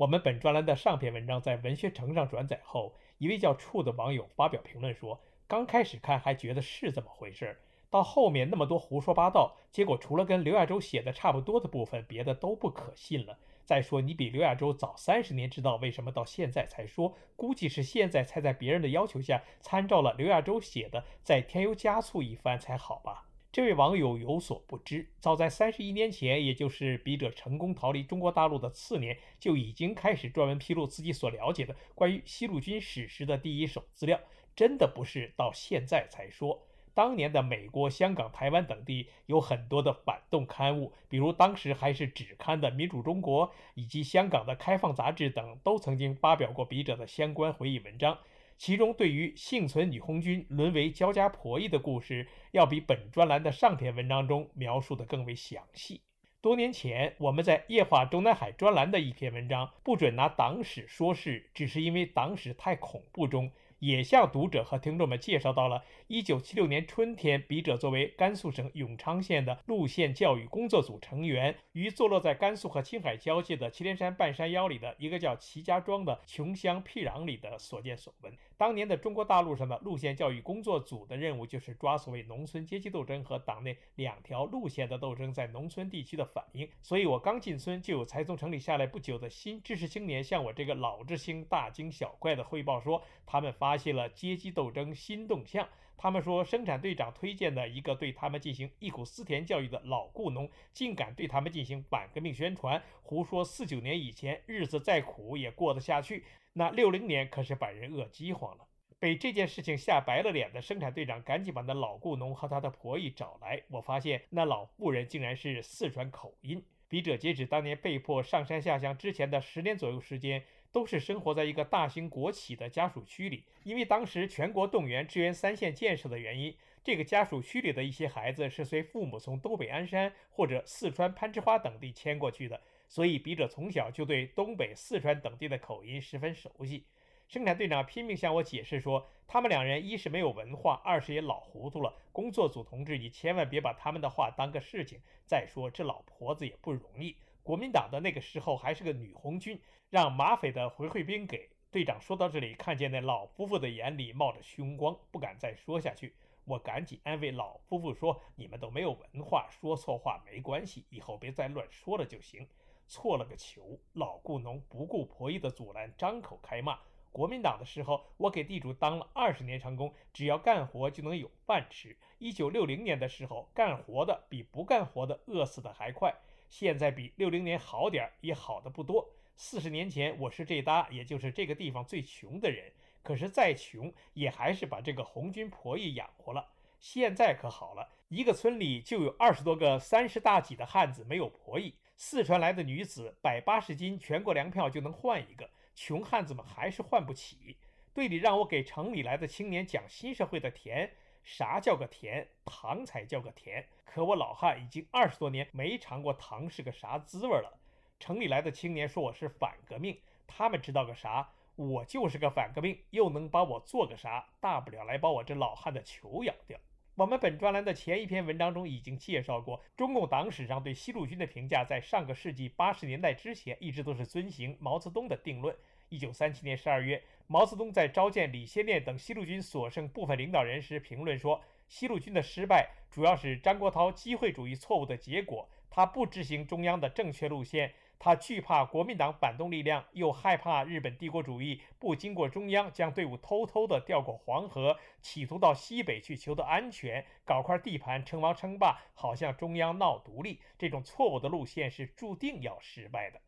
我们本专栏的上篇文章在文学城上转载后，一位叫处的网友发表评论说：“刚开始看还觉得是这么回事，到后面那么多胡说八道，结果除了跟刘亚洲写的差不多的部分，别的都不可信了。再说你比刘亚洲早三十年知道，为什么到现在才说？估计是现在才在别人的要求下参照了刘亚洲写的，再添油加醋一番才好吧。”这位网友有所不知，早在三十一年前，也就是笔者成功逃离中国大陆的次年，就已经开始专门披露自己所了解的关于西路军史实的第一手资料。真的不是到现在才说。当年的美国、香港、台湾等地有很多的反动刊物，比如当时还是纸刊的《民主中国》，以及香港的《开放》杂志等，都曾经发表过笔者的相关回忆文章。其中，对于幸存女红军沦为焦家婆姨的故事，要比本专栏的上篇文章中描述的更为详细。多年前，我们在《夜话中南海》专栏的一篇文章“不准拿党史说事”，只是因为党史太恐怖中。也向读者和听众们介绍到了1976年春天，笔者作为甘肃省永昌县的路线教育工作组成员，于坐落在甘肃和青海交界的祁连山半山腰里的一个叫祁家庄的穷乡僻壤里的所见所闻。当年的中国大陆上的路线教育工作组的任务就是抓所谓农村阶级斗争和党内两条路线的斗争在农村地区的反应。所以我刚进村，就有才从城里下来不久的新知识青年向我这个老知青大惊小怪地汇报说，他们发。发现了阶级斗争新动向。他们说，生产队长推荐的一个对他们进行忆苦思甜教育的老雇农，竟敢对他们进行反革命宣传，胡说四九年以前日子再苦也过得下去。那六零年可是把人饿饥荒了。被这件事情吓白了脸的生产队长赶紧把那老雇农和他的婆姨找来。我发现那老妇人竟然是四川口音。笔者截止当年被迫上山下乡之前的十年左右时间。都是生活在一个大型国企的家属区里，因为当时全国动员支援三线建设的原因，这个家属区里的一些孩子是随父母从东北鞍山或者四川攀枝花等地迁过去的，所以笔者从小就对东北、四川等地的口音十分熟悉。生产队长拼命向我解释说，他们两人一是没有文化，二是也老糊涂了。工作组同志，你千万别把他们的话当个事情。再说这老婆子也不容易。国民党的那个时候还是个女红军，让马匪的回回兵给队长。说到这里，看见那老夫妇的眼里冒着凶光，不敢再说下去。我赶紧安慰老夫妇说：“你们都没有文化，说错话没关系，以后别再乱说了就行。”错了个球！老雇农不顾婆姨的阻拦，张口开骂。国民党的时候，我给地主当了二十年长工，只要干活就能有饭吃。一九六零年的时候，干活的比不干活的饿死的还快。现在比六零年好点儿，也好的不多。四十年前，我是这搭，也就是这个地方最穷的人。可是再穷，也还是把这个红军婆姨养活了。现在可好了，一个村里就有二十多个三十大几的汉子没有婆姨。四川来的女子，百八十斤全国粮票就能换一个，穷汉子们还是换不起。队里让我给城里来的青年讲新社会的甜。啥叫个甜？糖才叫个甜。可我老汉已经二十多年没尝过糖是个啥滋味了。城里来的青年说我是反革命，他们知道个啥？我就是个反革命，又能把我做个啥？大不了来把我这老汉的球咬掉。我们本专栏的前一篇文章中已经介绍过，中共党史上对西路军的评价，在上个世纪八十年代之前，一直都是遵循毛泽东的定论。一九三七年十二月，毛泽东在召见李先念等西路军所剩部分领导人时评论说：“西路军的失败主要是张国焘机会主义错误的结果。他不执行中央的正确路线，他惧怕国民党反动力量，又害怕日本帝国主义不经过中央将队伍偷偷地调过黄河，企图到西北去求得安全，搞块地盘称王称霸，好向中央闹独立。这种错误的路线是注定要失败的。”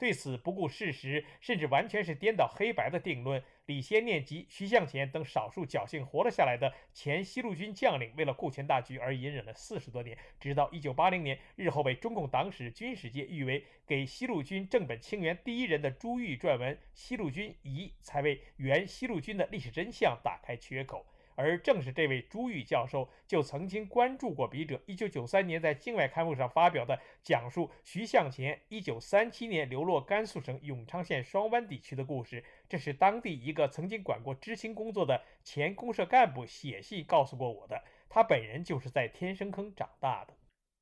对此不顾事实，甚至完全是颠倒黑白的定论。李先念及徐向前等少数侥幸活了下来的前西路军将领，为了顾全大局而隐忍了四十多年，直到一九八零年，日后被中共党史、军史界誉为给西路军正本清源第一人的朱玉撰文《西路军遗》，才为原西路军的历史真相打开缺口。而正是这位朱玉教授，就曾经关注过笔者1993年在境外刊物上发表的讲述徐向前1937年流落甘肃省永昌县双湾地区的故事。这是当地一个曾经管过知青工作的前公社干部写信告诉过我的。他本人就是在天生坑长大的。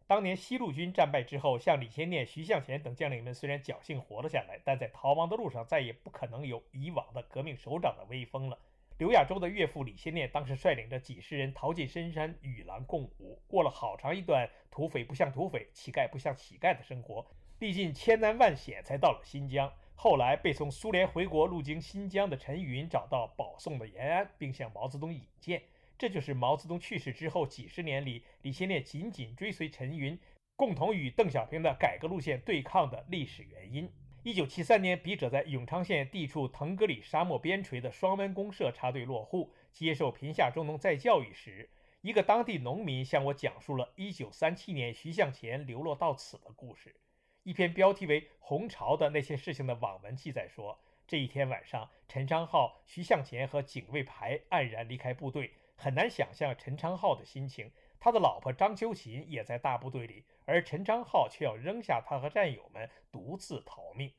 当年西路军战败之后，像李先念、徐向前等将领们虽然侥幸活了下来，但在逃亡的路上再也不可能有以往的革命首长的威风了。刘亚洲的岳父李先念当时率领着几十人逃进深山，与狼共舞，过了好长一段土匪不像土匪、乞丐不像乞丐的生活，历尽千难万险才到了新疆。后来被从苏联回国路经新疆的陈云找到保送的延安，并向毛泽东引荐。这就是毛泽东去世之后几十年里，李先念紧紧追随陈云，共同与邓小平的改革路线对抗的历史原因。一九七三年，笔者在永昌县地处腾格里沙漠边陲的双湾公社插队落户，接受贫下中农再教育时，一个当地农民向我讲述了一九三七年徐向前流落到此的故事。一篇标题为《红潮的那些事情》的网文记载说，这一天晚上，陈昌浩、徐向前和警卫排黯然离开部队。很难想象陈昌浩的心情，他的老婆张秋琴也在大部队里。而陈昌浩却要扔下他和战友们独自逃命。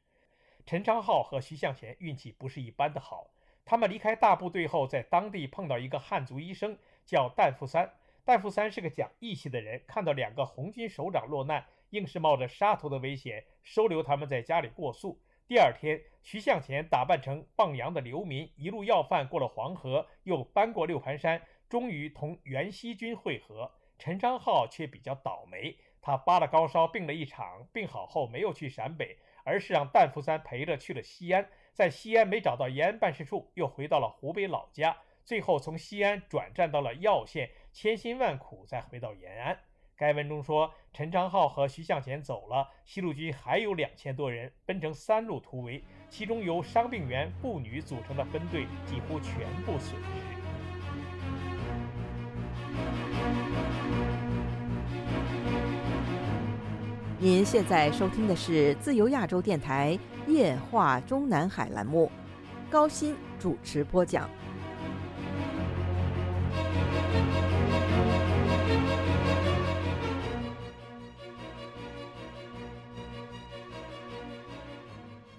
陈昌浩和徐向前运气不是一般的好，他们离开大部队后，在当地碰到一个汉族医生，叫旦富三。旦富三是个讲义气的人，看到两个红军首长落难，硬是冒着杀头的危险收留他们在家里过宿。第二天，徐向前打扮成放羊的流民，一路要饭过了黄河，又翻过六盘山，终于同袁熙军会合。陈昌浩却比较倒霉。他发了高烧，病了一场，病好后没有去陕北，而是让旦福三陪着去了西安。在西安没找到延安办事处，又回到了湖北老家，最后从西安转战到了耀县，千辛万苦再回到延安。该文中说，陈昌浩和徐向前走了，西路军还有两千多人分成三路突围，其中由伤病员、妇女组成的分队几乎全部损失。您现在收听的是自由亚洲电台夜话中南海栏目，高鑫主持播讲。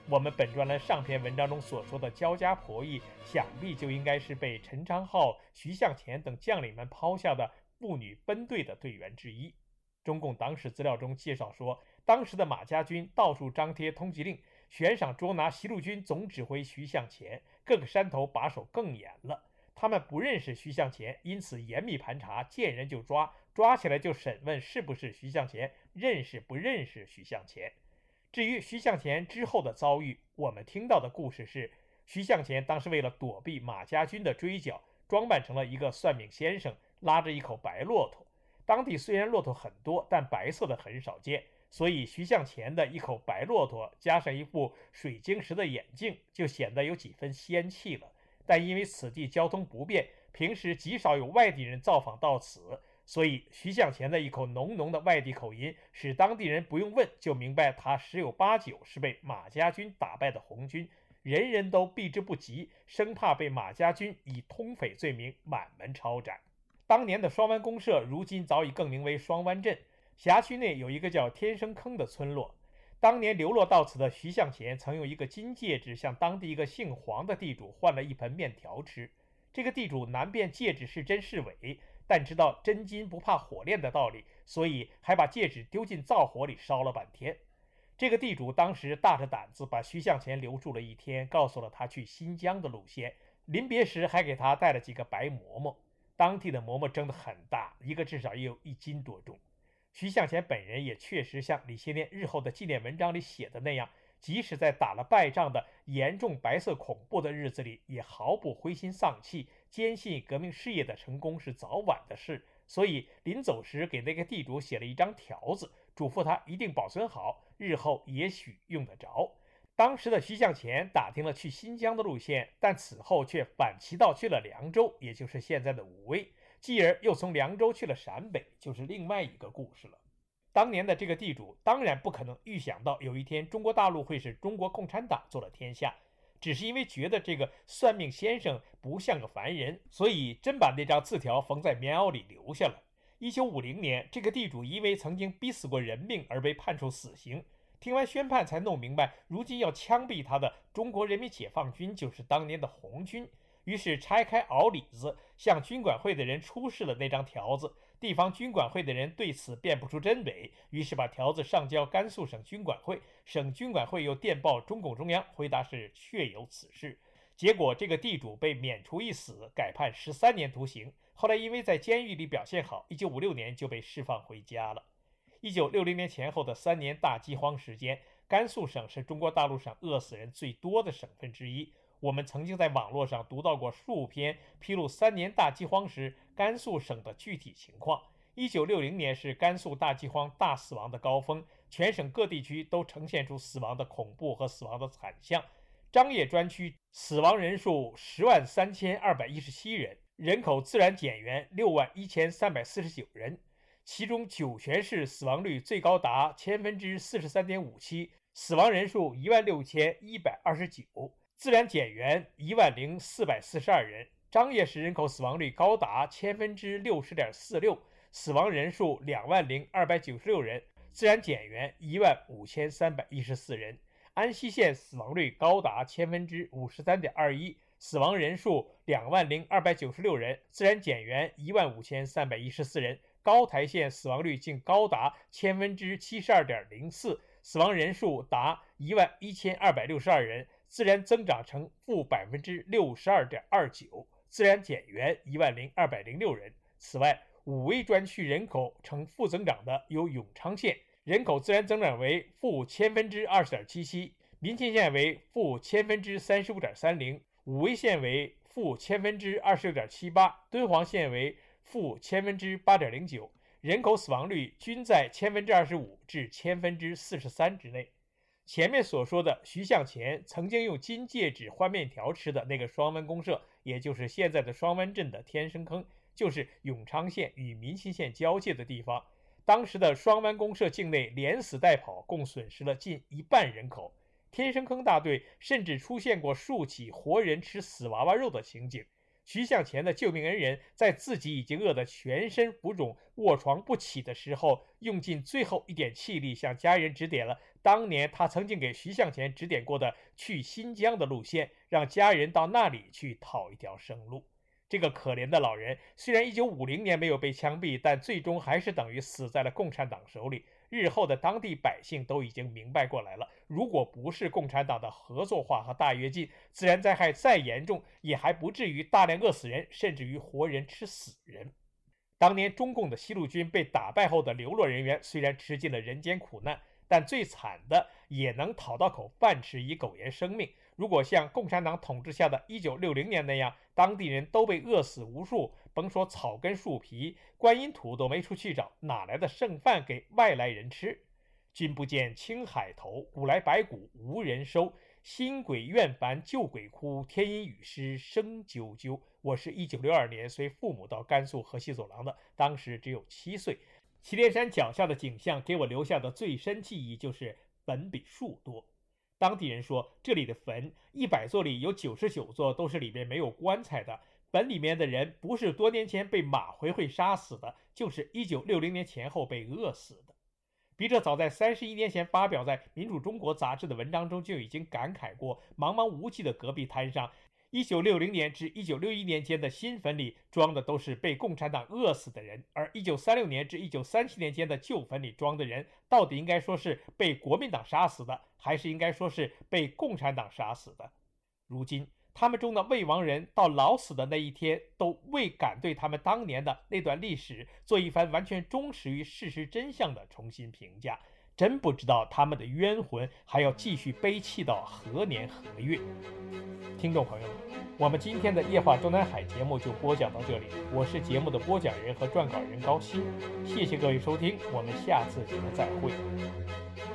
我们本专栏上篇文章中所说的焦家婆姨，想必就应该是被陈昌浩、徐向前等将领们抛下的妇女分队的队员之一。中共党史资料中介绍说，当时的马家军到处张贴通缉令，悬赏捉拿西路军总指挥徐向前。各个山头把守更严了，他们不认识徐向前，因此严密盘查，见人就抓，抓起来就审问是不是徐向前，认识不认识徐向前。至于徐向前之后的遭遇，我们听到的故事是，徐向前当时为了躲避马家军的追剿，装扮成了一个算命先生，拉着一口白骆驼。当地虽然骆驼很多，但白色的很少见，所以徐向前的一口白骆驼加上一副水晶石的眼镜，就显得有几分仙气了。但因为此地交通不便，平时极少有外地人造访到此，所以徐向前的一口浓浓的外地口音，使当地人不用问就明白他十有八九是被马家军打败的红军，人人都避之不及，生怕被马家军以通匪罪名满门抄斩。当年的双湾公社，如今早已更名为双湾镇。辖区内有一个叫天生坑的村落。当年流落到此的徐向前，曾用一个金戒指向当地一个姓黄的地主换了一盆面条吃。这个地主难辨戒指是真是伪，但知道真金不怕火炼的道理，所以还把戒指丢进灶火里烧了半天。这个地主当时大着胆子把徐向前留住了一天，告诉了他去新疆的路线。临别时还给他带了几个白馍馍。当地的馍馍蒸得很大，一个至少也有一斤多重。徐向前本人也确实像李先念日后的纪念文章里写的那样，即使在打了败仗的严重白色恐怖的日子里，也毫不灰心丧气，坚信革命事业的成功是早晚的事。所以临走时给那个地主写了一张条子，嘱咐他一定保存好，日后也许用得着。当时的徐向前打听了去新疆的路线，但此后却反其道去了凉州，也就是现在的武威，继而又从凉州去了陕北，就是另外一个故事了。当年的这个地主当然不可能预想到有一天中国大陆会是中国共产党做了天下，只是因为觉得这个算命先生不像个凡人，所以真把那张字条缝在棉袄里留下了。一九五零年，这个地主因为曾经逼死过人命而被判处死刑。听完宣判，才弄明白，如今要枪毙他的中国人民解放军就是当年的红军。于是拆开袄里子，向军管会的人出示了那张条子。地方军管会的人对此辨不出真伪，于是把条子上交甘肃省军管会。省军管会又电报中共中央，回答是确有此事。结果，这个地主被免除一死，改判十三年徒刑。后来因为在监狱里表现好，一九五六年就被释放回家了。一九六零年前后的三年大饥荒时间，甘肃省是中国大陆上饿死人最多的省份之一。我们曾经在网络上读到过数篇披露三年大饥荒时甘肃省的具体情况。一九六零年是甘肃大饥荒大死亡的高峰，全省各地区都呈现出死亡的恐怖和死亡的惨象。张掖专区死亡人数十万三千二百一十七人，人口自然减员六万一千三百四十九人。其中酒泉市死亡率最高达千分之四十三点五七，死亡人数一万六千一百二十九，自然减员一万零四百四十二人。张掖市人口死亡率高达千分之六十点四六，死亡人数两万零二百九十六人，自然减员一万五千三百一十四人。安溪县死亡率高达千分之五十三点二一，死亡人数两万零二百九十六人，自然减员一万五千三百一十四人。高台县死亡率竟高达千分之七十二点零四，死亡人数达一万一千二百六十二人，自然增长成负百分之六十二点二九，自然减员一万零二百零六人。此外，武威专区人口呈负增长的有永昌县，人口自然增长为负千分之二十点七七；民勤县为负千分之三十五点三零；武威县为负千分之二十六点七八；敦煌县为。负千分之八点零九，人口死亡率均在千分之二十五至千分之四十三之内。前面所说的徐向前曾经用金戒指换面条吃的那个双湾公社，也就是现在的双湾镇的天生坑，就是永昌县与民勤县交界的地方。当时的双湾公社境内连死带跑，共损失了近一半人口。天生坑大队甚至出现过数起活人吃死娃娃肉的情景。徐向前的救命恩人，在自己已经饿得全身浮肿、卧床不起的时候，用尽最后一点气力，向家人指点了当年他曾经给徐向前指点过的去新疆的路线，让家人到那里去讨一条生路。这个可怜的老人，虽然1950年没有被枪毙，但最终还是等于死在了共产党手里。日后的当地百姓都已经明白过来了，如果不是共产党的合作化和大跃进，自然灾害再严重，也还不至于大量饿死人，甚至于活人吃死人。当年中共的西路军被打败后的流落人员，虽然吃尽了人间苦难，但最惨的也能讨到口饭吃，以苟延生命。如果像共产党统治下的一九六零年那样，当地人都被饿死无数，甭说草根树皮，观音土都没处去找，哪来的剩饭给外来人吃？君不见青海头，古来白骨无人收。新鬼怨烦旧鬼哭，天阴雨湿声啾啾。我是一九六二年随父母到甘肃河西走廊的，当时只有七岁。祁连山脚下的景象给我留下的最深记忆就是坟比树多。当地人说，这里的坟一百座里有九十九座都是里面没有棺材的。坟里面的人不是多年前被马回回杀死的，就是一九六零年前后被饿死的。笔者早在三十一年前发表在《民主中国》杂志的文章中就已经感慨过：茫茫无际的戈壁滩上，一九六零年至一九六一年间的新坟里装的都是被共产党饿死的人，而一九三六年至一九三七年间的旧坟里装的人，到底应该说是被国民党杀死的？还是应该说是被共产党杀死的。如今，他们中的未亡人到老死的那一天，都未敢对他们当年的那段历史做一番完全忠实于事实真相的重新评价。真不知道他们的冤魂还要继续悲泣到何年何月。听众朋友们，我们今天的夜话中南海节目就播讲到这里。我是节目的播讲人和撰稿人高鑫，谢谢各位收听，我们下次节目再会。